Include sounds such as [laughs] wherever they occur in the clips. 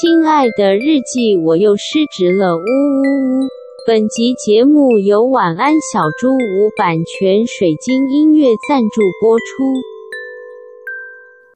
亲爱的日记，我又失职了，呜呜呜！本集节目由晚安小猪屋版权水晶音乐赞助播出。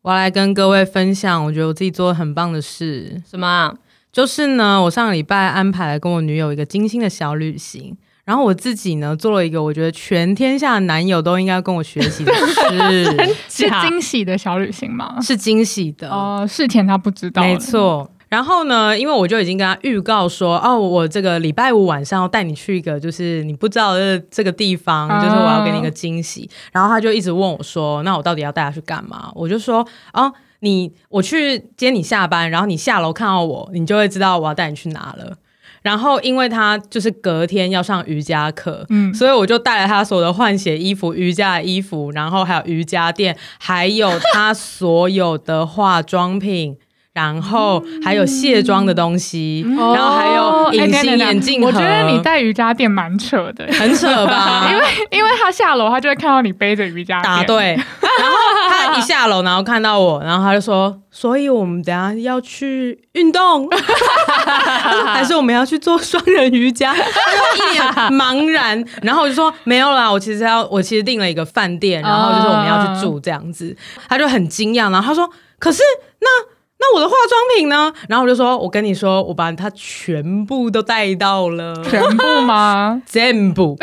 我要来跟各位分享，我觉得我自己做的很棒的事。什么？就是呢，我上个礼拜安排了跟我女友一个精心的小旅行。然后我自己呢，做了一个我觉得全天下的男友都应该跟我学习的事，[laughs] 是惊喜的小旅行吗？是惊喜的哦，事前他不知道，没错。然后呢，因为我就已经跟他预告说，哦，我这个礼拜五晚上要带你去一个就是你不知道的这个地方，啊、就是我要给你一个惊喜。然后他就一直问我说，那我到底要带他去干嘛？我就说，哦，你我去接你下班，然后你下楼看到我，你就会知道我要带你去哪了。然后，因为他就是隔天要上瑜伽课，嗯，所以我就带了他所有的换鞋衣服、瑜伽的衣服，然后还有瑜伽垫，还有他所有的化妆品，然后还有卸妆的东西，嗯、然后还有隐形眼镜、哦欸。我觉得你带瑜伽垫蛮扯的，[laughs] 很扯吧？因为因为他下楼，他就会看到你背着瑜伽垫。答对。然后他一下楼，然后看到我，然后他就说。所以我们等下要去运动，[laughs] 还是我们要去做双人瑜伽？他就一脸茫然，然后我就说没有啦，我其实要，我其实订了一个饭店，然后就是我们要去住这样子。他就很惊讶，然后他说：“可是那那我的化妆品呢？”然后我就说：“我跟你说，我把它全部都带到了，全部吗？[laughs] 全部。”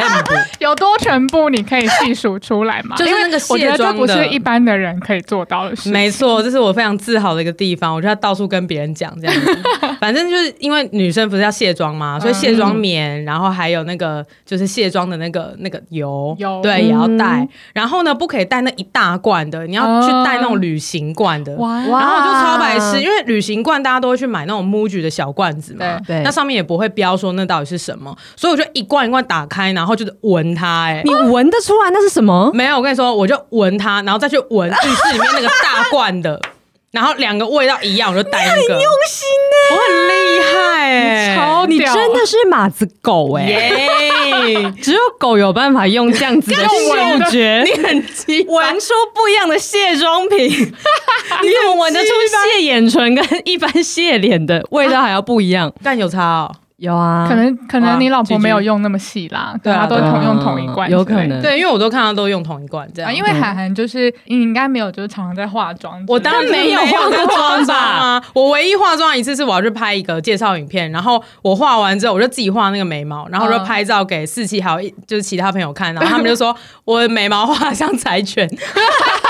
[laughs] 有多全部？你可以细数出来吗？就是那个卸妆的，我觉得这不是一般的人可以做到的事。没错，这是我非常自豪的一个地方。我就要到处跟别人讲这样子。[laughs] 反正就是因为女生不是要卸妆吗？所以卸妆棉，然后还有那个就是卸妆的那个那个油，油对也要带。然后呢，不可以带那一大罐的，你要去带那种旅行罐的。哇！然后我就超白痴，因为旅行罐大家都会去买那种 MUJI 的小罐子嘛，对，那上面也不会标说那到底是什么，所以我就一罐一罐打开呢。然后就是闻它，哎，你闻得出来那是什么？没有，我跟你说，我就闻它，然后再去闻浴室里面那个大罐的，[laughs] 然后两个味道一样，我就带那个。你很用心呢，我很厉害哎，超，你真的是马子狗哎，yeah! [laughs] 只有狗有办法用这样子的嗅觉，[laughs] 你很奇闻出不一样的卸妆品，你怎么闻得出卸眼唇跟一般卸脸的味道还要不一样？但有差哦。有啊，可能可能你老婆没有用那么细啦，对啊，都同用同一罐，有可能，对，因为我都看到都用同一罐这样。因为涵涵就是你应该没有，就是常常在化妆。我当然没有化过妆吧，[laughs] 我唯一化妆一次是我要去拍一个介绍影片，然后我化完之后我就自己画那个眉毛，然后我就拍照给四七还有就是其他朋友看，然后他们就说 [laughs] 我的眉毛画像柴犬，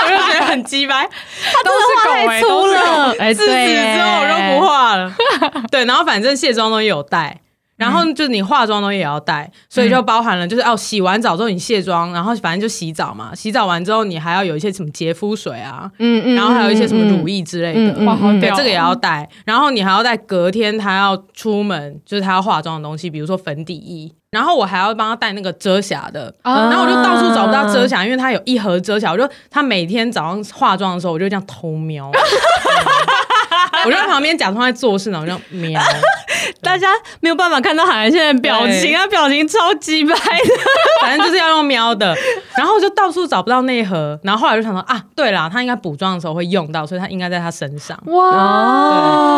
我就觉得很鸡掰，他都是狗太粗了，哎，自此之后我就不画了。[laughs] 对，然后反正卸妆都有带。然后就是你化妆东西也要带，所以就包含了就是哦，洗完澡之后你卸妆，然后反正就洗澡嘛。洗澡完之后你还要有一些什么洁肤水啊，嗯嗯，然后还有一些什么乳液之类的，哇，对，这个也要带。然后你还要带隔天他要出门，就是他要化妆的东西，比如说粉底液。然后我还要帮他带那个遮瑕的，然后我就到处找不到遮瑕，因为他有一盒遮瑕。我就他每天早上化妆的时候，我就这样偷瞄。[laughs] 我就在旁边假装在做事呢，我就瞄。大家没有办法看到海涵现在的表情，他表情超级白的，[laughs] 反正就是要用瞄的。[laughs] 然后我就到处找不到那一盒，然后后来就想说啊，对啦，他应该补妆的时候会用到，所以他应该在他身上。哇！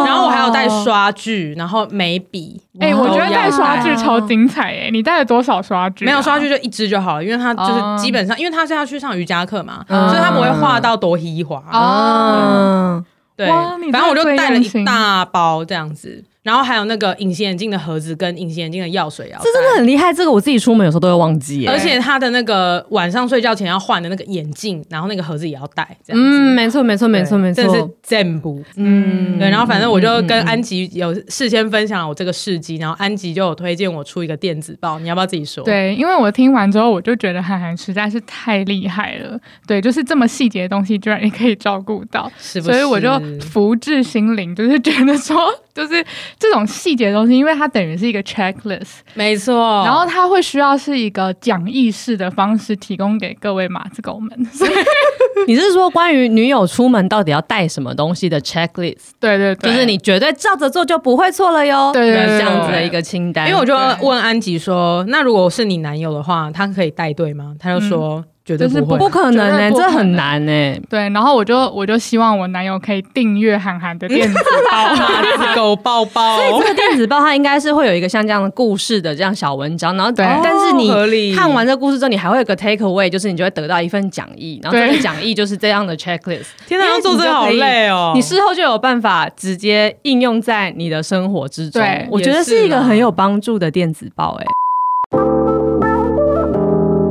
对，然后我还有带刷具，然后眉笔。哎、欸，我觉得带刷具超精彩哎！你带了多少刷具？啊？没有刷具就一支就好了，因为他就是基本上，因为他是要去上瑜伽课嘛，所以他不会画到多稀滑。哦。对，反正我就带了一大包这样子。然后还有那个隐形眼镜的盒子跟隐形眼镜的药水啊，这真的很厉害。这个我自己出门有时候都会忘记，而且他的那个晚上睡觉前要换的那个眼镜，然后那个盒子也要带。这样嗯，没错，没错，没错，没错，这是全部。嗯，对。然后反正我就跟安吉有事先分享了我这个事迹，然后安吉就有推荐我出一个电子报，你要不要自己说？对，因为我听完之后，我就觉得涵涵实在是太厉害了。对，就是这么细节的东西，居然也可以照顾到，是不是？所以我就福至心灵，就是觉得说，就是这种细节。东西，因为它等于是一个 checklist，没错。然后它会需要是一个讲义式的方式提供给各位马子狗们。所 [laughs] 以你是说关于女友出门到底要带什么东西的 checklist？对对对，就是你绝对照着做就不会错了哟。对对对，这样子的一个清单。因为我就问安吉说：“那如果是你男友的话，他可以带队吗？”他就说。嗯绝对不会，不可能哎，这很难哎。对，然后我就我就希望我男友可以订阅韩寒的电子报，[laughs] 电子狗抱抱。[laughs] 所以这个电子报它应该是会有一个像这样的故事的这样小文章，然后对，但是你看完这个故事之后，你还会有个 take away，就是你就会得到一份讲义，然后这个讲义就是这样的 checklist。[laughs] 天哪，要做这个好累哦！你事后就有办法直接应用在你的生活之中。对，我觉得是一个很有帮助的电子报哎。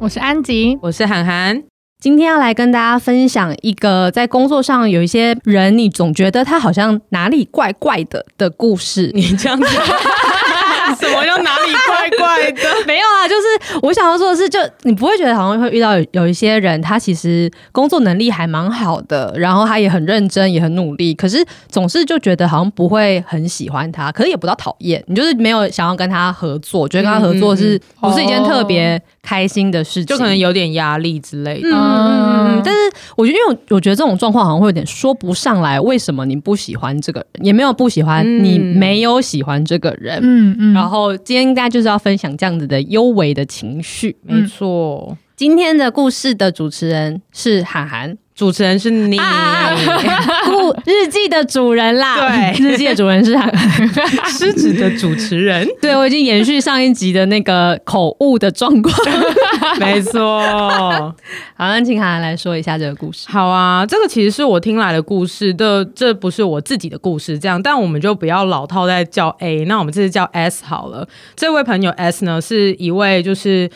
我是安吉，我是涵涵，今天要来跟大家分享一个在工作上有一些人，你总觉得他好像哪里怪怪的的故事。你这样子，[laughs] 什么叫哪里怪怪的？[laughs] 没有啊，就是我想要说的是，就你不会觉得好像会遇到有有一些人，他其实工作能力还蛮好的，然后他也很认真，也很努力，可是总是就觉得好像不会很喜欢他，可是也不到讨厌，你就是没有想要跟他合作，觉得跟他合作是不是一件特别。哦开心的事情，就可能有点压力之类的。嗯，但是我觉得，因为我觉得这种状况好像会有点说不上来，为什么你不喜欢这个人，也没有不喜欢，嗯、你没有喜欢这个人。嗯嗯。然后今天应该就是要分享这样子的幽微的情绪。没错，今天的故事的主持人是涵涵。主持人是你，啊、[laughs] 故日记的主人啦。对，日记的主人是失职 [laughs] 的主持人。对，我已经延续上一集的那个口误的状况。[laughs] 没错。好，那请涵涵来说一下这个故事。好啊，这个其实是我听来的故事的，这不是我自己的故事。这样，但我们就不要老套在叫 A，那我们这次叫 S 好了。这位朋友 S 呢，是一位就是。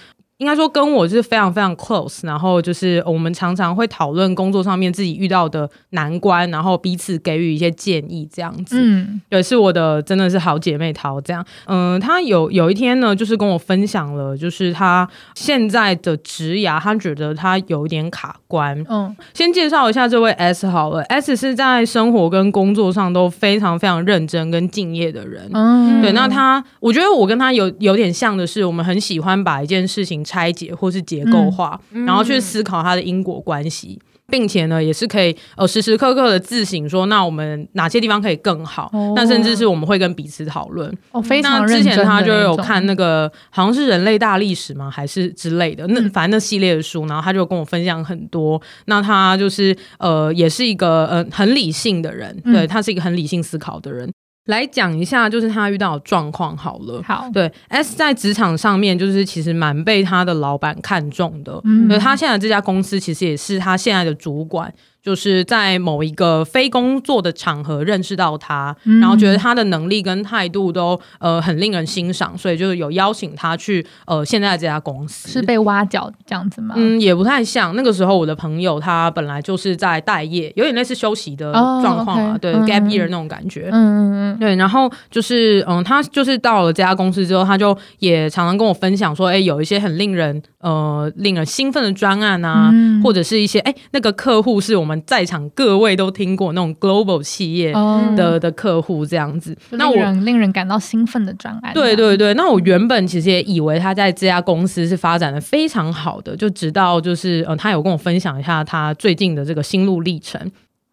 应该说跟我是非常非常 close，然后就是我们常常会讨论工作上面自己遇到的难关，然后彼此给予一些建议这样子。嗯，也是我的真的是好姐妹淘这样。嗯，她有有一天呢，就是跟我分享了，就是她现在的职涯，她觉得她有一点卡关。嗯，先介绍一下这位 S 好了，S 是在生活跟工作上都非常非常认真跟敬业的人。嗯，对，那她我觉得我跟她有有点像的是，我们很喜欢把一件事情。拆解或是结构化，嗯、然后去思考它的因果关系，嗯、并且呢，也是可以呃时时刻刻的自省，说那我们哪些地方可以更好？哦、那甚至是我们会跟彼此讨论。哦，非常认真。那之前他就有看那个好像是人类大历史吗？还是之类的？那反正那系列的书，然后他就跟我分享很多。那他就是呃，也是一个呃很理性的人，嗯、对他是一个很理性思考的人。来讲一下，就是他遇到的状况好了。好，对，S 在职场上面，就是其实蛮被他的老板看中的。嗯，他现在这家公司其实也是他现在的主管。就是在某一个非工作的场合认识到他，嗯、然后觉得他的能力跟态度都呃很令人欣赏，所以就是有邀请他去呃现在这家公司。是被挖角这样子吗？嗯，也不太像。那个时候我的朋友他本来就是在待业，有点类似休息的状况啊，oh, okay. 对、嗯、gap year 那种感觉。嗯嗯嗯，对。然后就是嗯，他就是到了这家公司之后，他就也常常跟我分享说，哎，有一些很令人呃令人兴奋的专案啊，嗯、或者是一些哎那个客户是我们。在场各位都听过那种 global 企业的、oh, 的客户这样子，那我令人感到兴奋的专案。对对对，那我原本其实也以为他在这家公司是发展的非常好的，就直到就是呃，他有跟我分享一下他最近的这个心路历程。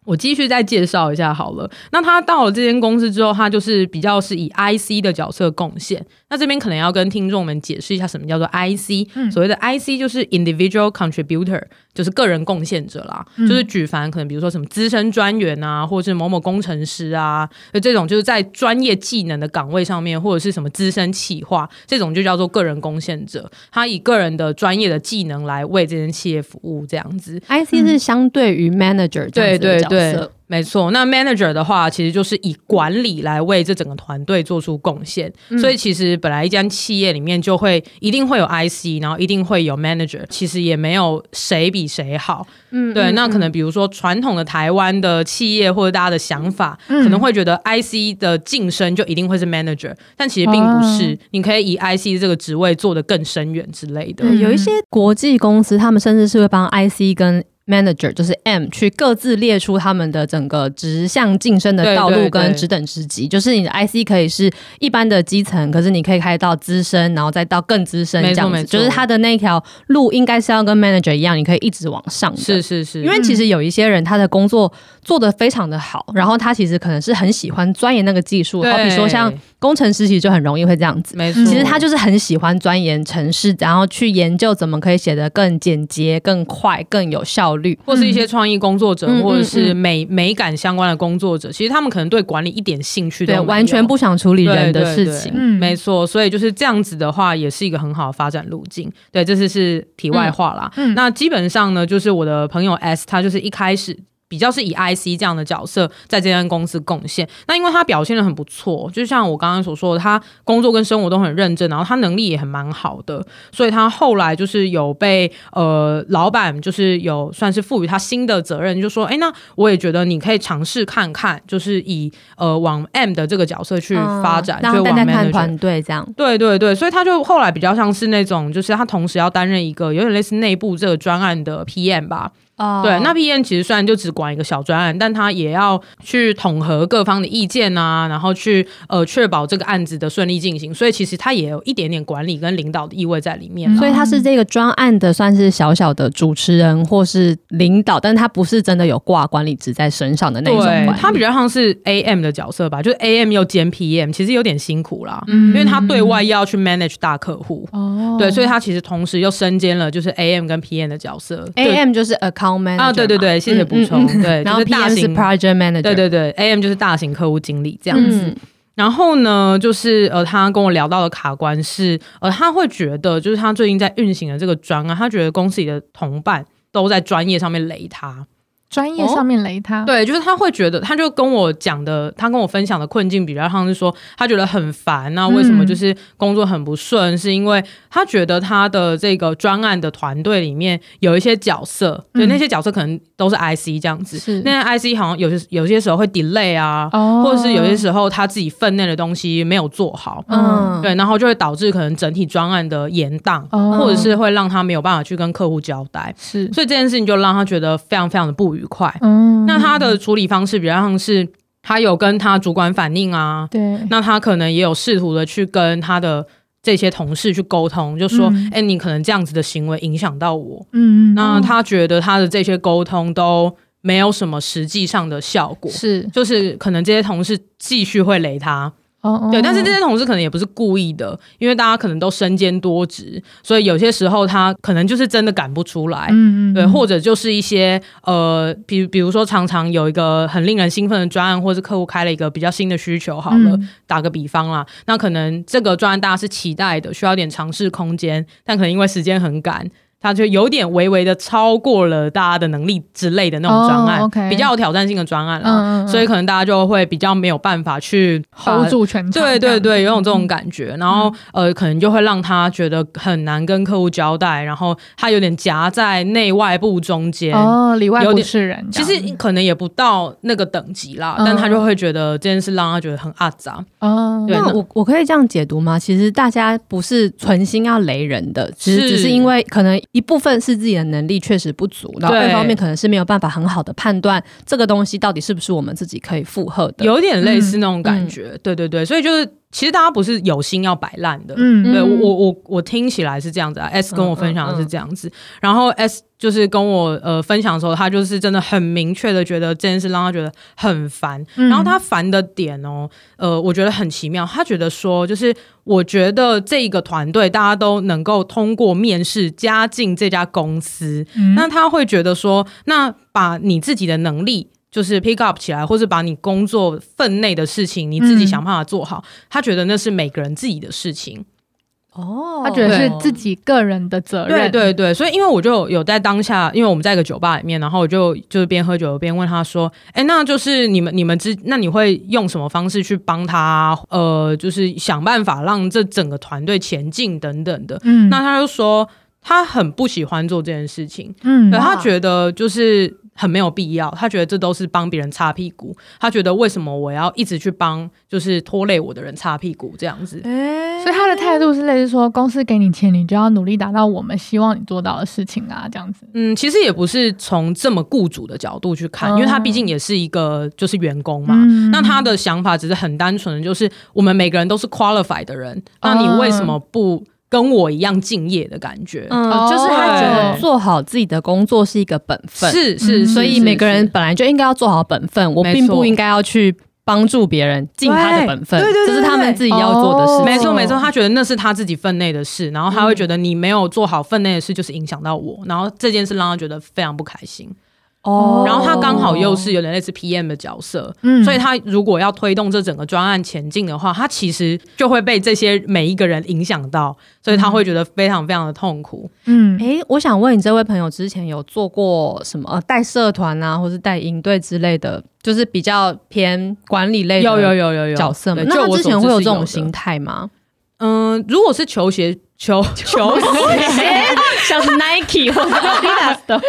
我继续再介绍一下好了。那他到了这间公司之后，他就是比较是以 IC 的角色贡献。那这边可能要跟听众们解释一下什么叫做 IC。嗯，所谓的 IC 就是 individual contributor，就是个人贡献者啦。嗯，就是举凡可能比如说什么资深专员啊，或者是某某工程师啊，就这种就是在专业技能的岗位上面，或者是什么资深企划，这种就叫做个人贡献者。他以个人的专业的技能来为这间企业服务，这样子。IC 是相对于 manager，嗯，对对对。没错，那 manager 的话，其实就是以管理来为这整个团队做出贡献。嗯、所以其实本来一间企业里面就会一定会有 IC，然后一定会有 manager，其实也没有谁比谁好。嗯，对。嗯、那可能比如说传统的台湾的企业或者大家的想法，嗯、可能会觉得 IC 的晋升就一定会是 manager，但其实并不是。哦、你可以以 IC 这个职位做得更深远之类的。有一些国际公司，他们甚至是会帮 IC 跟 Manager 就是 M 去各自列出他们的整个直向晋升的道路跟职等职级，就是你的 IC 可以是一般的基层，可是你可以开到资深，然后再到更资深这样子，就是他的那条路应该是要跟 Manager 一样，你可以一直往上。是是是，因为其实有一些人他的工作做得非常的好，然后他其实可能是很喜欢钻研那个技术，好比说像工程师其实就很容易会这样子，没错，其实他就是很喜欢钻研城市，然后去研究怎么可以写得更简洁、更快、更有效率。或是一些创意工作者，嗯、或者是美、美感相关的工作者，其实他们可能对管理一点兴趣都没有，对，完全不想处理人的事情。嗯，没错，所以就是这样子的话，也是一个很好的发展路径。对，这是是题外话啦。嗯，那基本上呢，就是我的朋友 S，他就是一开始。比较是以 IC 这样的角色在这间公司贡献，那因为他表现的很不错，就像我刚刚所说的，他工作跟生活都很认真，然后他能力也很蛮好的，所以他后来就是有被呃老板就是有算是赋予他新的责任，就说哎，那我也觉得你可以尝试看看，就是以呃往 M 的这个角色去发展，就往 manager 团队这样，对对对，所以他就后来比较像是那种，就是他同时要担任一个有点类似内部这个专案的 PM 吧。Oh. 对，那 PM 其实虽然就只管一个小专案，但他也要去统合各方的意见啊，然后去呃确保这个案子的顺利进行，所以其实他也有一点点管理跟领导的意味在里面。所以他是这个专案的算是小小的主持人或是领导，但他不是真的有挂管理职在身上的那种。对，他比较像是 AM 的角色吧，就是 AM 又兼 PM，其实有点辛苦啦，嗯，因为他对外要去 manage 大客户。哦，对，所以他其实同时又身兼了就是 AM 跟 PM 的角色。AM 就是 account。啊，对对对，谢谢补充。对，然后 PM 是 project manager，对对对，AM 就是大型客户经理这样子。嗯、然后呢，就是呃，他跟我聊到的卡关是，呃，他会觉得就是他最近在运行的这个专案，他觉得公司里的同伴都在专业上面雷他。专业上面雷他，哦，对，就是他会觉得，他就跟我讲的，他跟我分享的困境比较像是说，他觉得很烦，那为什么就是工作很不顺？嗯、是因为他觉得他的这个专案的团队里面有一些角色，对、嗯，那些角色可能都是 IC 这样子，是。那些 IC 好像有些有些时候会 delay 啊，哦、或者是有些时候他自己分内的东西没有做好，嗯，对，然后就会导致可能整体专案的延宕，哦、或者是会让他没有办法去跟客户交代，是，所以这件事情就让他觉得非常非常的不愉快。嗯，那他的处理方式比较像是他有跟他主管反映啊，对，那他可能也有试图的去跟他的这些同事去沟通，就说，哎、嗯欸，你可能这样子的行为影响到我，嗯，那他觉得他的这些沟通都没有什么实际上的效果，是，就是可能这些同事继续会雷他。哦，oh, oh. 对，但是这些同事可能也不是故意的，因为大家可能都身兼多职，所以有些时候他可能就是真的赶不出来，嗯嗯，对，或者就是一些呃，比如比如说常常有一个很令人兴奋的专案，或是客户开了一个比较新的需求，好了，嗯、打个比方啦，那可能这个专案大家是期待的，需要点尝试空间，但可能因为时间很赶。他就有点微微的超过了大家的能力之类的那种专案，oh, okay. 比较有挑战性的专案了，嗯、所以可能大家就会比较没有办法去 hold 住全场。对对对，有种这种感觉，嗯、然后呃，可能就会让他觉得很难跟客户交代，然后他有点夹在内外部中间，哦，里外不是人。其实可能也不到那个等级啦，嗯、但他就会觉得这件事让他觉得很阿杂。哦，对那我我可以这样解读吗？其实大家不是存心要雷人的，只是只是因为可能。一部分是自己的能力确实不足，然后另一方面可能是没有办法很好的判断这个东西到底是不是我们自己可以负荷的，有点类似那种感觉。嗯、对对对，所以就是。其实大家不是有心要摆烂的，嗯，对我我我我听起来是这样子啊。S 跟我分享的是这样子，嗯嗯嗯、然后 S 就是跟我呃分享的时候，他就是真的很明确的觉得这件事让他觉得很烦，嗯、然后他烦的点哦，呃，我觉得很奇妙，他觉得说就是我觉得这个团队大家都能够通过面试加进这家公司，嗯、那他会觉得说，那把你自己的能力。就是 pick up 起来，或是把你工作分内的事情，你自己想办法做好。嗯、他觉得那是每个人自己的事情。哦，他觉得是自己个人的责任。对对对，所以因为我就有在当下，因为我们在一个酒吧里面，然后我就就是边喝酒边问他说：“哎，那就是你们你们之那你会用什么方式去帮他？呃，就是想办法让这整个团队前进等等的。”嗯，那他就说他很不喜欢做这件事情。嗯，他觉得就是。很没有必要，他觉得这都是帮别人擦屁股。他觉得为什么我要一直去帮，就是拖累我的人擦屁股这样子？欸、所以他的态度是类似说，公司给你钱，你就要努力达到我们希望你做到的事情啊，这样子。嗯，其实也不是从这么雇主的角度去看，嗯、因为他毕竟也是一个就是员工嘛。嗯、那他的想法只是很单纯的，就是我们每个人都是 qualified 的人，那你为什么不？跟我一样敬业的感觉，嗯，就是他觉得做好自己的工作是一个本分，是是，所以每个人本来就应该要做好本分，我并不应该要去帮助别人尽他的本分，对对，这是他们自己要做的事。没错没错，他觉得那是他自己分内的事，然后他会觉得你没有做好分内的事，就是影响到我，然后这件事让他觉得非常不开心。哦，然后他刚好又是有点类似 PM 的角色，嗯，所以他如果要推动这整个专案前进的话，他其实就会被这些每一个人影响到，所以他会觉得非常非常的痛苦。嗯，诶，我想问你，这位朋友之前有做过什么带社团啊，或是带营队之类的，就是比较偏管理类的，有有有有有角色吗？那他之前会有这种心态吗？嗯，如果是球鞋。球 [laughs] 球鞋，像是 Nike 或者 Adidas 的话，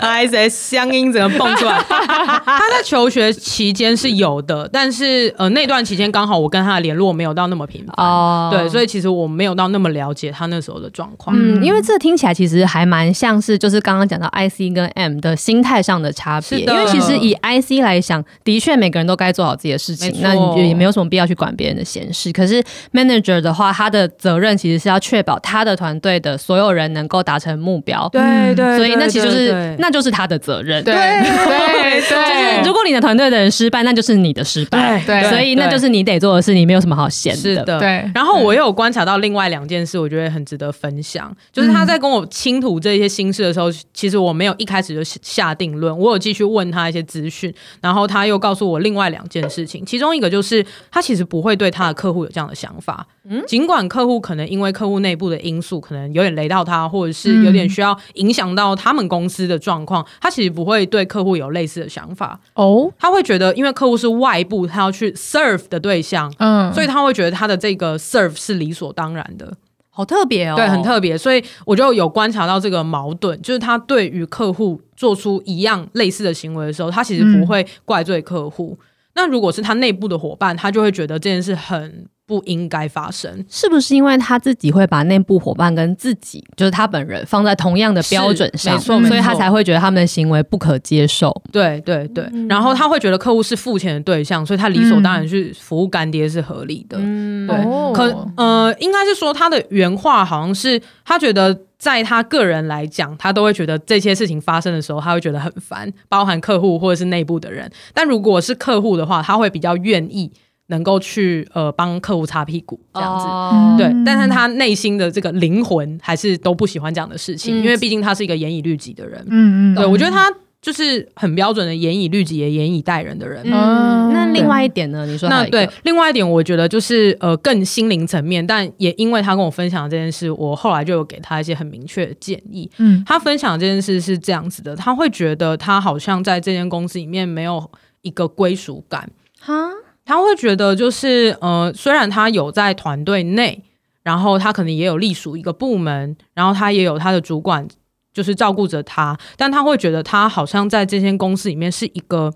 还是乡音怎么蹦出来？[laughs] 他在求学期间是有的，但是呃那段期间刚好我跟他的联络没有到那么频繁哦，对，所以其实我没有到那么了解他那时候的状况。嗯，因为这听起来其实还蛮像是就是刚刚讲到 IC 跟 M 的心态上的差别，因为其实以 IC 来想，的确每个人都该做好自己的事情，那你也没有什么必要去管别人的闲事。可是 Manager 的话，他的责任其实是要确保他的团队的所有人能够达成目标。对对，所以那其实就是那就是他的责任。对对，就是如果你的团队的人失败，那就是你的失败。对，所以那就是你得做的事，你没有什么好闲的。是的，对。然后我又有观察到另外两件事，我觉得很值得分享。就是他在跟我倾吐这些心事的时候，其实我没有一开始就下定论，我有继续问他一些资讯，然后他又告诉我另外两件事情，其中一个就是他其实不会对他的客户有这样的想法。嗯，尽管客户可能因为客户内部的因素，可能有点雷到他，或者是有点需要影响到他们公司的状况，他其实不会对客户有类似的想法哦。他会觉得，因为客户是外部，他要去 serve 的对象，嗯，所以他会觉得他的这个 serve 是理所当然的，好特别哦，对，很特别。所以我就有观察到这个矛盾，就是他对于客户做出一样类似的行为的时候，他其实不会怪罪客户。嗯，那如果是他内部的伙伴，他就会觉得这件事很。不应该发生，是不是因为他自己会把内部伙伴跟自己，就是他本人放在同样的标准上，没错，所以他才会觉得他们的行为不可接受。对对对，嗯、然后他会觉得客户是付钱的对象，所以他理所当然去服务干爹是合理的。嗯，对，哦、可呃，应该是说他的原话好像是他觉得，在他个人来讲，他都会觉得这些事情发生的时候，他会觉得很烦，包含客户或者是内部的人。但如果是客户的话，他会比较愿意。能够去呃帮客户擦屁股这样子，哦、对，但是他内心的这个灵魂还是都不喜欢这样的事情，嗯、因为毕竟他是一个严以律己的人。嗯嗯，对，我觉得他就是很标准的严以律己也严以待人的人。嗯，那另外一点呢？你说那对，另外一点，我觉得就是呃更心灵层面，但也因为他跟我分享这件事，我后来就有给他一些很明确的建议。嗯，他分享这件事是这样子的，他会觉得他好像在这间公司里面没有一个归属感。哈。他会觉得，就是呃，虽然他有在团队内，然后他可能也有隶属一个部门，然后他也有他的主管，就是照顾着他，但他会觉得他好像在这间公司里面是一个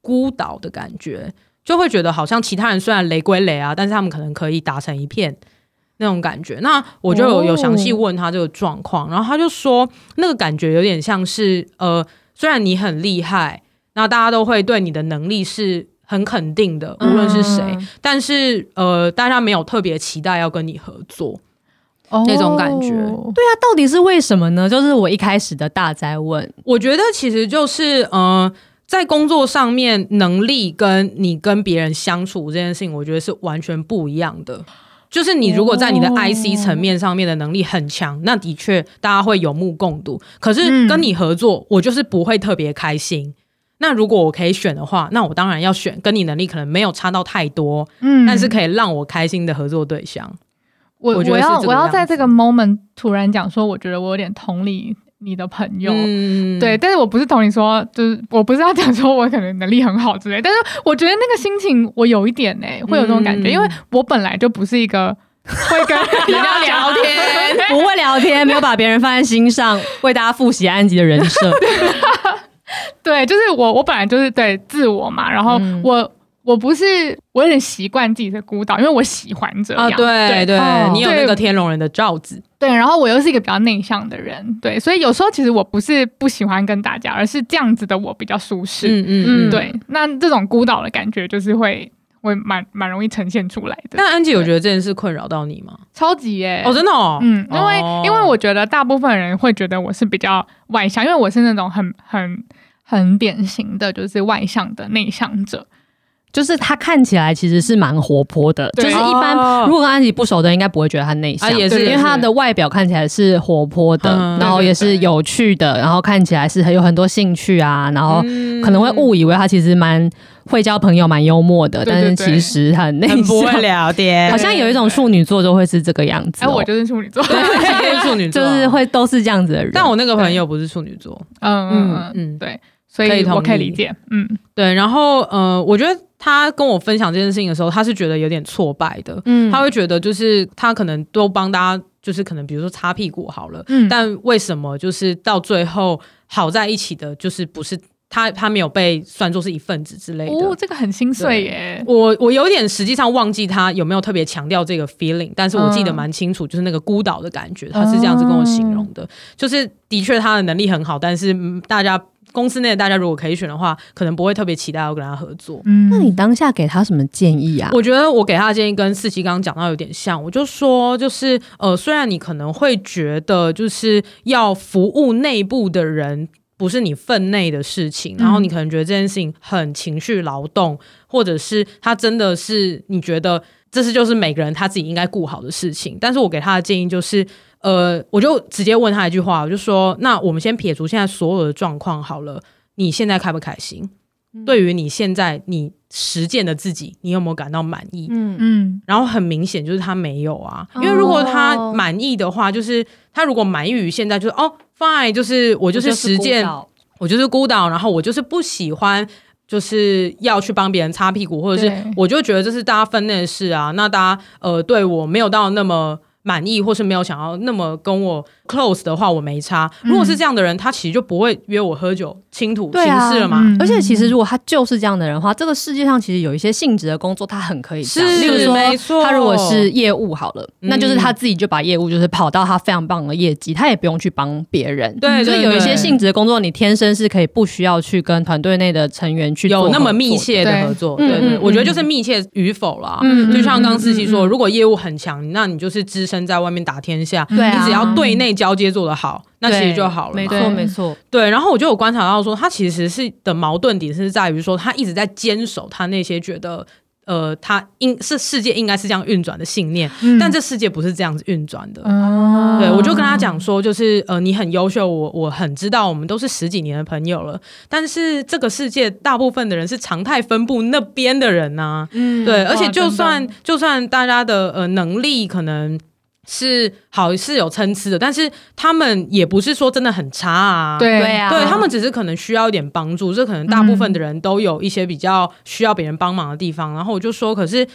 孤岛的感觉，就会觉得好像其他人虽然雷归雷啊，但是他们可能可以打成一片那种感觉。那我就有有详细问他这个状况，然后他就说，那个感觉有点像是呃，虽然你很厉害，那大家都会对你的能力是。很肯定的，无论是谁，嗯、但是呃，大家没有特别期待要跟你合作，哦、那种感觉。对啊，到底是为什么呢？就是我一开始的大灾问。我觉得其实就是呃，在工作上面能力跟你跟别人相处这件事情，我觉得是完全不一样的。就是你如果在你的 IC 层面上面的能力很强，哦、那的确大家会有目共睹。可是跟你合作，嗯、我就是不会特别开心。那如果我可以选的话，那我当然要选跟你能力可能没有差到太多，嗯，但是可以让我开心的合作对象。我我，我要我要在这个 moment 突然讲说，我觉得我有点同理你的朋友，嗯、对，但是我不是同理说，就是我不是要讲说我可能能力很好之类，但是我觉得那个心情我有一点哎、欸，会有这种感觉，嗯、因为我本来就不是一个会跟 [laughs] 人家聊天、[laughs] 不会聊天、没有把别人放在心上、为大家复习安吉的人设。[laughs] [laughs] 对，就是我，我本来就是对自我嘛，然后我、嗯、我不是，我有点习惯自己的孤岛，因为我喜欢这样。啊、对对，你有那个天龙人的罩子。对，然后我又是一个比较内向的人，对，所以有时候其实我不是不喜欢跟大家，而是这样子的我比较舒适。嗯嗯嗯，对，那这种孤岛的感觉就是会会蛮蛮容易呈现出来的。那安吉，有觉得这件事困扰到你吗？超级耶！哦，真的哦。嗯，因为、哦、因为我觉得大部分人会觉得我是比较外向，因为我是那种很很。很典型的就是外向的内向者，就是他看起来其实是蛮活泼的，就是一般如果跟安吉不熟的，应该不会觉得他内向，也是因为他的外表看起来是活泼的，嗯、然后也是有趣的，然后看起来是很有很多兴趣啊，然后可能会误以为他其实蛮会交朋友，蛮幽默的，但是其实很内向，不会聊天，好像有一种处女座就会是这个样子、喔。哎，我就是处女座，对，[laughs] 是处女座，就是会都是这样子的人。但我那个朋友不是处女座，嗯嗯嗯，对。所以我可以理解，嗯，对，然后呃，我觉得他跟我分享这件事情的时候，他是觉得有点挫败的，嗯，他会觉得就是他可能都帮大家，就是可能比如说擦屁股好了，嗯，但为什么就是到最后好在一起的，就是不是他，他没有被算作是一份子之类的，哦，这个很心碎耶。我我有点实际上忘记他有没有特别强调这个 feeling，但是我记得蛮清楚，就是那个孤岛的感觉，他是这样子跟我形容的，就是的确他的能力很好，但是大家。公司内的大家如果可以选的话，可能不会特别期待要跟他合作。嗯，那你当下给他什么建议啊？我觉得我给他的建议跟四七刚刚讲到有点像，我就说就是呃，虽然你可能会觉得就是要服务内部的人不是你分内的事情，嗯、然后你可能觉得这件事情很情绪劳动，或者是他真的是你觉得这是就是每个人他自己应该顾好的事情，但是我给他的建议就是。呃，我就直接问他一句话，我就说：那我们先撇除现在所有的状况好了，你现在开不开心？嗯、对于你现在你实践的自己，你有没有感到满意？嗯嗯。然后很明显就是他没有啊，因为如果他满意的话，就是他如果满意于现在，就是哦，fine，就是我就是实践，我就是孤岛，然后我就是不喜欢，就是要去帮别人擦屁股，或者是我就觉得这是大家分内的事啊，那大家呃对我没有到那么。满意或是没有想要那么跟我 close 的话，我没差。如果是这样的人，他其实就不会约我喝酒、倾吐心事了嘛。而且，其实如果他就是这样的人的话，这个世界上其实有一些性质的工作，他很可以这样。例如说，他如果是业务好了，那就是他自己就把业务就是跑到他非常棒的业绩，他也不用去帮别人。对，所以有一些性质的工作，你天生是可以不需要去跟团队内的成员去有那么密切的合作。对对，我觉得就是密切与否啦。嗯，就像刚刚思琪说，如果业务很强，那你就是只身。在外面打天下，对啊、你只要对内交接做得好，那其实就好了。没错，没错。对，然后我就有观察到说，他其实是的矛盾点是在于说，他一直在坚守他那些觉得。呃，他应是世界应该是这样运转的信念，嗯、但这世界不是这样子运转的。嗯、对，我就跟他讲说，就是呃，你很优秀，我我很知道，我们都是十几年的朋友了。但是这个世界大部分的人是常态分布那边的人呐、啊，嗯，对，而且就算就算大家的呃能力可能。是好是有参差的，但是他们也不是说真的很差啊。对啊，对他们只是可能需要一点帮助。这可能大部分的人都有一些比较需要别人帮忙的地方。嗯、然后我就说，可是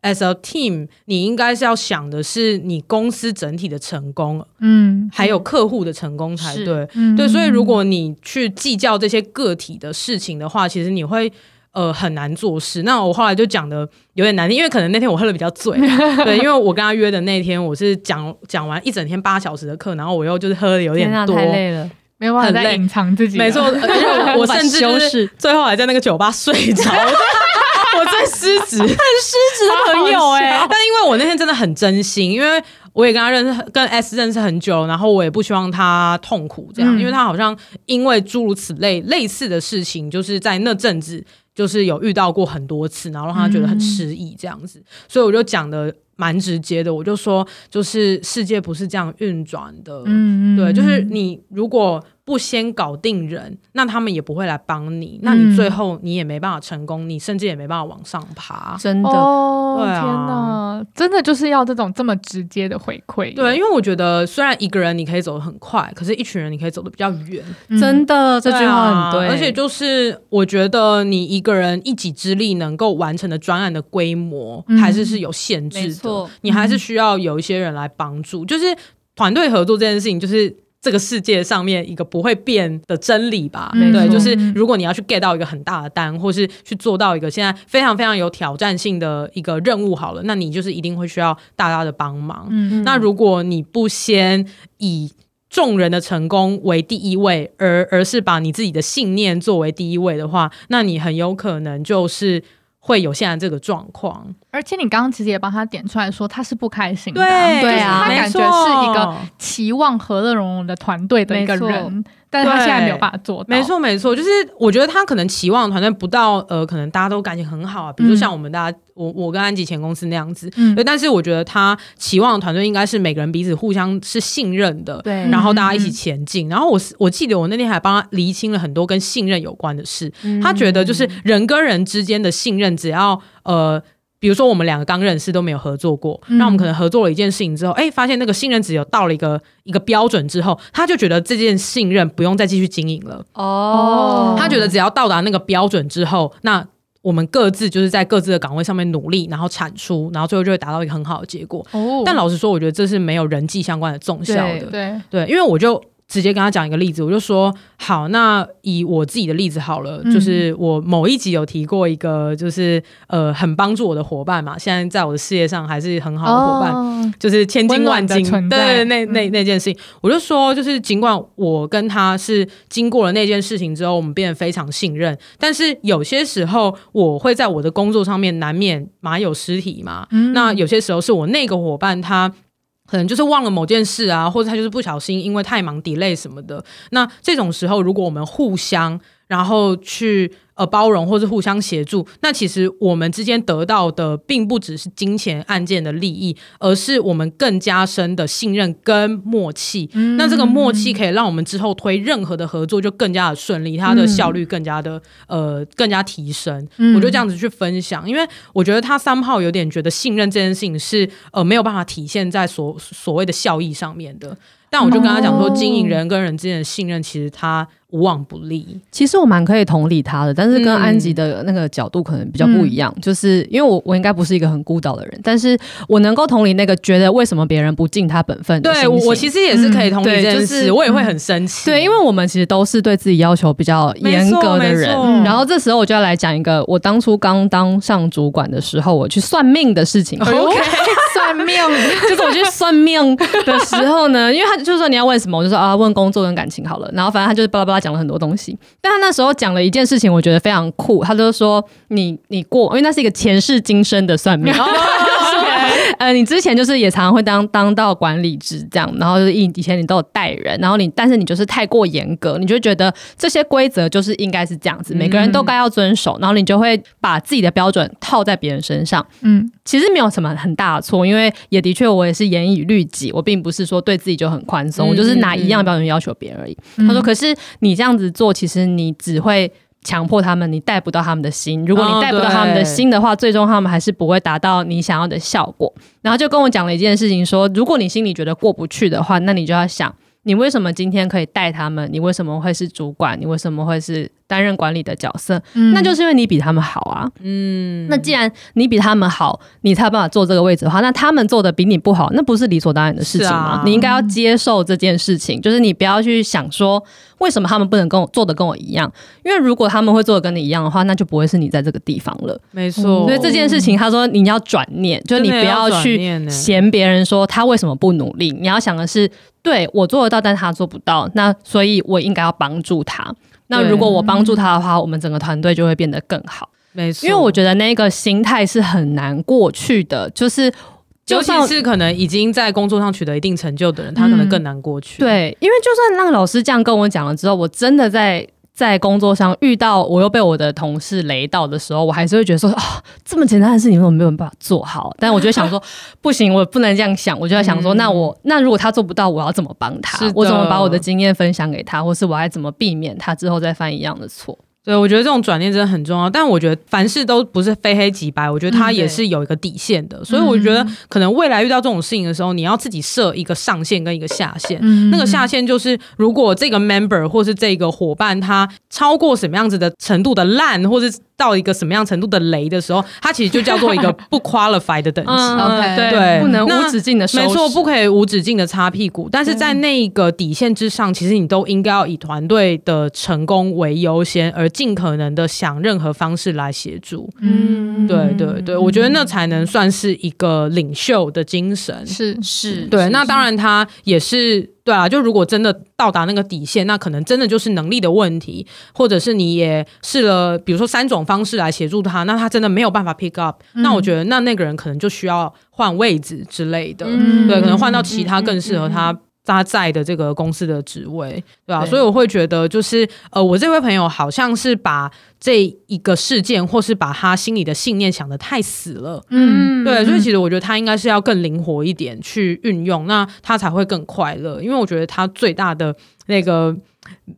as a team，你应该是要想的是你公司整体的成功，嗯，还有客户的成功才对。嗯、对，所以如果你去计较这些个体的事情的话，其实你会。呃，很难做事。那我后来就讲的有点难听，因为可能那天我喝的比较醉，[laughs] 对，因为我跟他约的那天，我是讲讲完一整天八小时的课，然后我又就是喝的有点多，太累了，没有办法再隐藏自己。没错，[laughs] 我甚至就是最后还在那个酒吧睡着，[laughs] 我最失职，很失职的朋友哎、欸。但因为我那天真的很真心，因为我也跟他认识，跟 S 认识很久，然后我也不希望他痛苦这样，嗯、因为他好像因为诸如此类类似的事情，就是在那阵子。就是有遇到过很多次，然后让他觉得很失意这样子，嗯、所以我就讲的蛮直接的，我就说，就是世界不是这样运转的。嗯，对，就是你如果。不先搞定人，那他们也不会来帮你，那你最后你也没办法成功，你甚至也没办法往上爬。真的，哦、对啊，天哪，真的就是要这种这么直接的回馈。对，因为我觉得虽然一个人你可以走得很快，可是一群人你可以走得比较远。嗯、真的，这句话很对。而且就是我觉得你一个人一己之力能够完成的专案的规模，还是是有限制的。你还是需要有一些人来帮助。就是团队合作这件事情，就是。这个世界上面一个不会变的真理吧，嗯、对，就是如果你要去 get 到一个很大的单，或是去做到一个现在非常非常有挑战性的一个任务，好了，那你就是一定会需要大家的帮忙。嗯、那如果你不先以众人的成功为第一位，而而是把你自己的信念作为第一位的话，那你很有可能就是。会有现在这个状况，而且你刚刚其实也帮他点出来说他是不开心的，对对啊，他感觉是一个期望和乐融融的团队的一个人。但是他现在没有办法做到，没错没错，就是我觉得他可能期望团队不到，呃，可能大家都感情很好啊，比如说像我们大家，嗯、我我跟安吉前公司那样子，但是我觉得他期望的团队应该是每个人彼此互相是信任的，对，然后大家一起前进，嗯、然后我我记得我那天还帮他厘清了很多跟信任有关的事，嗯、他觉得就是人跟人之间的信任，只要呃。比如说，我们两个刚认识都没有合作过，那、嗯、我们可能合作了一件事情之后，哎、欸，发现那个信任值有到了一个一个标准之后，他就觉得这件信任不用再继续经营了。哦，他觉得只要到达那个标准之后，那我们各自就是在各自的岗位上面努力，然后产出，然后最后就会达到一个很好的结果。哦，但老实说，我觉得这是没有人际相关的重效的。对对，对，因为我就。直接跟他讲一个例子，我就说好，那以我自己的例子好了，嗯、就是我某一集有提过一个，就是呃很帮助我的伙伴嘛，现在在我的事业上还是很好的伙伴，哦、就是千金万金，对，那那那件事情，嗯、我就说，就是尽管我跟他是经过了那件事情之后，我们变得非常信任，但是有些时候我会在我的工作上面难免马有失蹄嘛，嗯、那有些时候是我那个伙伴他。可能就是忘了某件事啊，或者他就是不小心，因为太忙 delay 什么的。那这种时候，如果我们互相，然后去。呃，包容或是互相协助，那其实我们之间得到的并不只是金钱案件的利益，而是我们更加深的信任跟默契。嗯、那这个默契可以让我们之后推任何的合作就更加的顺利，它的效率更加的呃更加提升。嗯、我就这样子去分享，因为我觉得他 somehow 有点觉得信任这件事情是呃没有办法体现在所所谓的效益上面的。但我就跟他讲说，经营人跟人之间的信任，其实他无往不利。其实我蛮可以同理他的，但是跟安吉的那个角度可能比较不一样。嗯、就是因为我我应该不是一个很孤岛的人，但是我能够同理那个觉得为什么别人不尽他本分的。对，我其实也是可以同理这件事，嗯就是、我也会很生气。对，因为我们其实都是对自己要求比较严格的人。然后这时候我就要来讲一个我当初刚当上主管的时候，我去算命的事情。OK。[laughs] 算命，[laughs] 就是我去算命的时候呢，因为他就是说你要问什么，我就说啊，问工作跟感情好了。然后反正他就是巴拉巴拉讲了很多东西。但他那时候讲了一件事情，我觉得非常酷。他就说你你过，因为那是一个前世今生的算命。[laughs] 呃，你之前就是也常常会当当到管理职这样，然后就是以以前你都有带人，然后你但是你就是太过严格，你就觉得这些规则就是应该是这样子，每个人都该要遵守，然后你就会把自己的标准套在别人身上。嗯，其实没有什么很大的错，因为也的确我也是严以律己，我并不是说对自己就很宽松，我就是拿一样标准要求别人而已。他说，可是你这样子做，其实你只会。强迫他们，你带不到他们的心。如果你带不到他们的心的话，哦、最终他们还是不会达到你想要的效果。然后就跟我讲了一件事情，说如果你心里觉得过不去的话，那你就要想，你为什么今天可以带他们？你为什么会是主管？你为什么会是？担任管理的角色，嗯、那就是因为你比他们好啊。嗯，那既然你比他们好，你才有办法坐这个位置的话，那他们做的比你不好，那不是理所当然的事情吗？啊、你应该要接受这件事情，就是你不要去想说为什么他们不能跟我做的跟我一样，因为如果他们会做的跟你一样的话，那就不会是你在这个地方了。没错，所以这件事情他说你要转念，就是你不要去嫌别人说他为什么不努力，你要想的是，对我做得到，但他做不到，那所以我应该要帮助他。那如果我帮助他的话，我们整个团队就会变得更好。没错，因为我觉得那个心态是很难过去的，就是尤其是可能已经在工作上取得一定成就的人，他可能更难过去。对，因为就算那个老师这样跟我讲了之后，我真的在。在工作上遇到我又被我的同事雷到的时候，我还是会觉得说啊、哦，这么简单的事情，我没有办法做好。但我就想说，不行，我不能这样想。我就在想说，嗯、那我那如果他做不到，我要怎么帮他？我怎么把我的经验分享给他，或是我还怎么避免他之后再犯一样的错？对，我觉得这种转念真的很重要，但我觉得凡事都不是非黑即白，我觉得它也是有一个底线的，嗯、所以我觉得可能未来遇到这种事情的时候，你要自己设一个上限跟一个下限。嗯、那个下限就是，如果这个 member 或是这个伙伴他超过什么样子的程度的烂，或是到一个什么样程度的雷的时候，它其实就叫做一个 [laughs] 不 qualified 的等级。对，对不能无止境的没错，不可以无止境的擦屁股。但是在那个底线之上，其实你都应该要以团队的成功为优先，而尽可能的想任何方式来协助。嗯，对对对，我觉得那才能算是一个领袖的精神。是是，对。那当然，他也是。对啊，就如果真的到达那个底线，那可能真的就是能力的问题，或者是你也试了，比如说三种方式来协助他，那他真的没有办法 pick up，嗯、那我觉得那那个人可能就需要换位置之类的，嗯、对，可能换到其他更适合他。他在的这个公司的职位，对吧？对，所以我会觉得，就是呃，我这位朋友好像是把这一个事件，或是把他心里的信念想得太死了，嗯，对。所以其实我觉得他应该是要更灵活一点去运用，那他才会更快乐。因为我觉得他最大的那个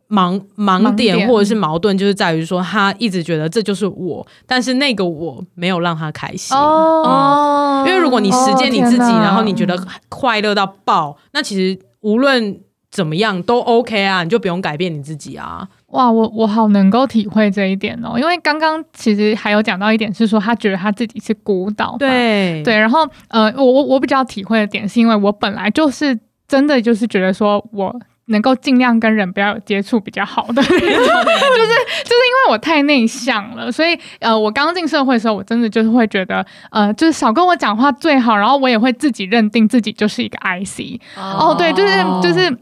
盲盲点或者是矛盾，就是在于说他一直觉得这就是我，但是那个我没有让他开心哦。嗯，因为如果你实践你自己，哦，然后你觉得快乐到爆，那其实。无论怎么样都 OK 啊，你就不用改变你自己啊！哇，我我好能够体会这一点哦，因为刚刚其实还有讲到一点是说，他觉得他自己是孤岛，对对，然后呃，我我我比较体会的点是因为我本来就是真的就是觉得说我。能够尽量跟人不要有接触比较好的，[laughs] 就是就是因为我太内向了，所以呃，我刚进社会的时候，我真的就是会觉得呃，就是少跟我讲话最好，然后我也会自己认定自己就是一个 IC 哦，对，就是就是。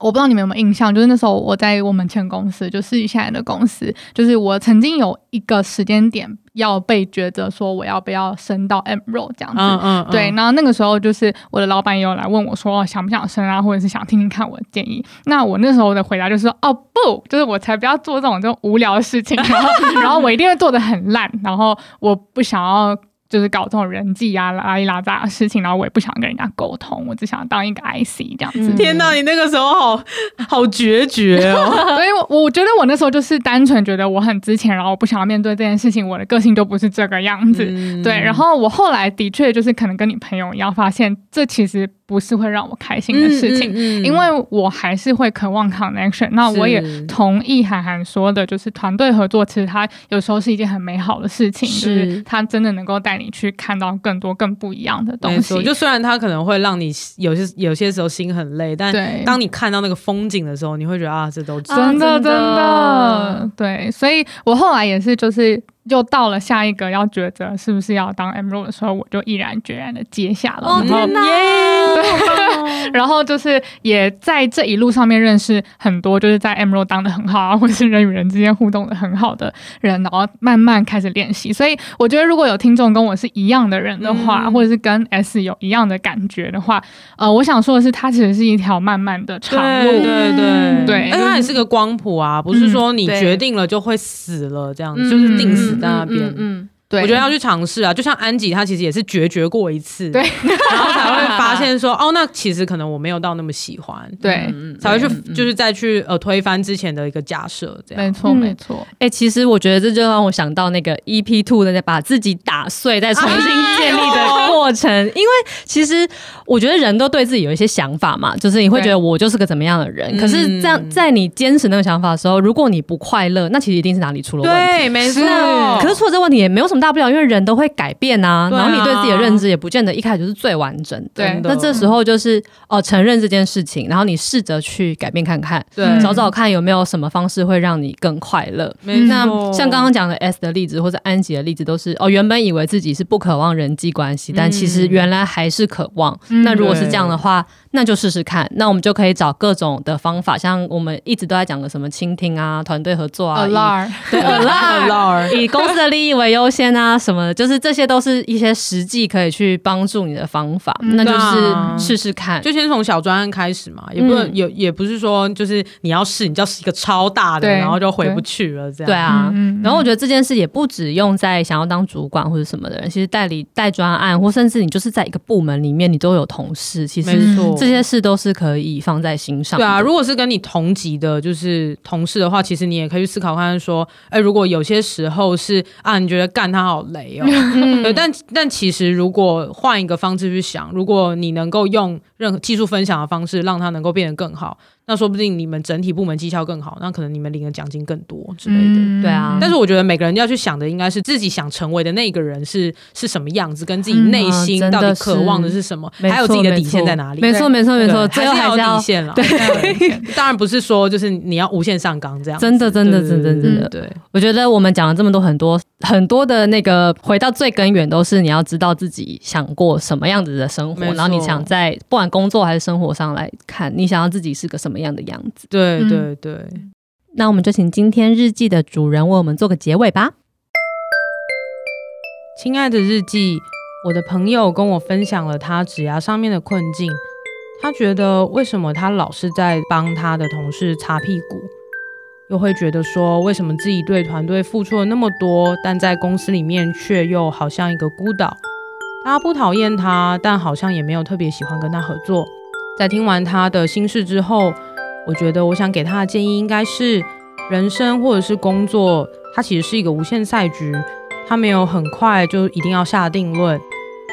我不知道你们有没有印象，就是那时候我在我们前公司，就是现在的公司，就是我曾经有一个时间点要被抉择，说我要不要升到 M role 这样子。嗯嗯嗯对，然后那个时候就是我的老板也有来问我说想不想升啊，或者是想听听看我的建议。那我那时候的回答就是说，哦不，就是我才不要做这种这种无聊的事情，然后 [laughs] 然后我一定会做的很烂，然后我不想要。就是搞这种人际啊、拉里拉杂的事情，然后我也不想跟人家沟通，我只想当一个 IC 这样子。天哪，你那个时候好好决绝哦！[laughs] 所以我我觉得我那时候就是单纯觉得我很值钱，然后我不想要面对这件事情，我的个性就不是这个样子。嗯、对，然后我后来的确就是可能跟你朋友一样，发现这其实。不是会让我开心的事情，嗯嗯嗯、因为我还是会渴望 connection。那我也同意涵涵说的，就是团队合作，其实它有时候是一件很美好的事情，是就是它真的能够带你去看到更多更不一样的东西。就虽然它可能会让你有些有些时候心很累，但当你看到那个风景的时候，你会觉得啊，这都真的真的对。所以我后来也是就是。就到了下一个要抉择是不是要当 M role 的时候，我就毅然决然的接下了。哦天哪！[laughs] 然后就是也在这一路上面认识很多，就是在 M role 当的很好啊，或者是人与人之间互动的很好的人，然后慢慢开始练习。所以我觉得如果有听众跟我是一样的人的话，嗯、或者是跟 S 有一样的感觉的话，呃，我想说的是，它其实是一条慢慢的长路。对对对对，而它也是个光谱啊，不是说你决定了就会死了这样子，嗯、就是定死。在那边，嗯，嗯，对，我觉得要去尝试啊。就像安吉，他其实也是决绝过一次，对，然后才会发现说，[laughs] 哦，那其实可能我没有到那么喜欢，对，才会去，就是再去呃推翻之前的一个假设，这样，没错，没错。哎，其实我觉得这就让我想到那个 EP Two 的，把自己打碎，再重新建立的过程。[laughs] 因为其实我觉得人都对自己有一些想法嘛，就是你会觉得我就是个怎么样的人。可是这样，在你坚持那个想法的时候，如果你不快乐，那其实一定是哪里出了问题。对，没错。可是出了这个问题也没有什么大不了，因为人都会改变啊。然后你对自己的认知也不见得一开始就是最完整的。对。那这时候就是哦，承认这件事情，然后你试着去改变看看，对，找找看有没有什么方式会让你更快乐。那像刚刚讲的 S 的例子或者安吉的例子，都是哦，原本以为自己是不渴望人际关系，但其实原来还是渴望。那如果是这样的话，那就试试看。那我们就可以找各种的方法，像我们一直都在讲的什么倾听啊、团队合作啊对 [laughs] 以公司的利益为优先。签啊什么的，就是这些都是一些实际可以去帮助你的方法，嗯、那就是试试看，就先从小专案开始嘛，也不能也、嗯、也不是说就是你要试，你就要试一个超大的，然后就回不去了这样。对啊，然后我觉得这件事也不止用在想要当主管或者什么的人，其实代理带专案，或甚至你就是在一个部门里面，你都有同事，其实这些事都是可以放在心上。对啊，如果是跟你同级的，就是同事的话，其实你也可以去思考看看说，哎，如果有些时候是啊，你觉得干他好雷哦，[laughs] 对，但但其实如果换一个方式去想，如果你能够用任何技术分享的方式，让他能够变得更好。那说不定你们整体部门绩效更好，那可能你们领的奖金更多之类的。嗯、对啊，但是我觉得每个人要去想的应该是自己想成为的那个人是是什么样子，跟自己内心到底渴望的是什么，嗯、还有自己的底线在哪里。没错，没错，没错，最后还是要底线了。对，当然不是说就是你要无限上纲这样。真的，真的，真的，真的。对，我觉得我们讲了这么多，很多很多的那个，回到最根源都是你要知道自己想过什么样子的生活，然后你想在不管工作还是生活上来看，你想要自己是个什么样的样子。对对对，那我们就请今天日记的主人为我们做个结尾吧。亲爱的日记，我的朋友跟我分享了他指牙上面的困境，他觉得为什么他老是在帮他的同事擦屁股，又会觉得说为什么自己对团队付出了那么多，但在公司里面却又好像一个孤岛。大家不讨厌他，但好像也没有特别喜欢跟他合作。在听完他的心事之后，我觉得我想给他的建议应该是，人生或者是工作，它其实是一个无限赛局，它没有很快就一定要下定论。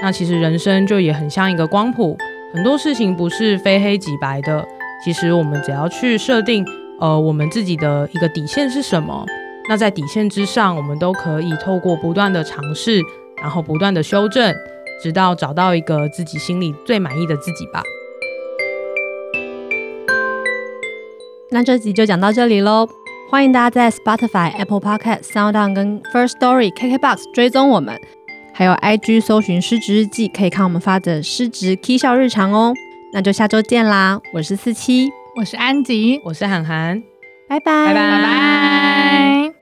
那其实人生就也很像一个光谱，很多事情不是非黑即白的。其实我们只要去设定，呃，我们自己的一个底线是什么，那在底线之上，我们都可以透过不断的尝试，然后不断的修正，直到找到一个自己心里最满意的自己吧。那这集就讲到这里喽，欢迎大家在 Spotify、Apple Podcast、SoundOn 跟 First Story、KKBox 追踪我们，还有 IG 搜寻失职日记，可以看我们发的失职 K 笑日常哦。那就下周见啦，我是四七，我是安吉，我是涵涵，拜拜，拜拜。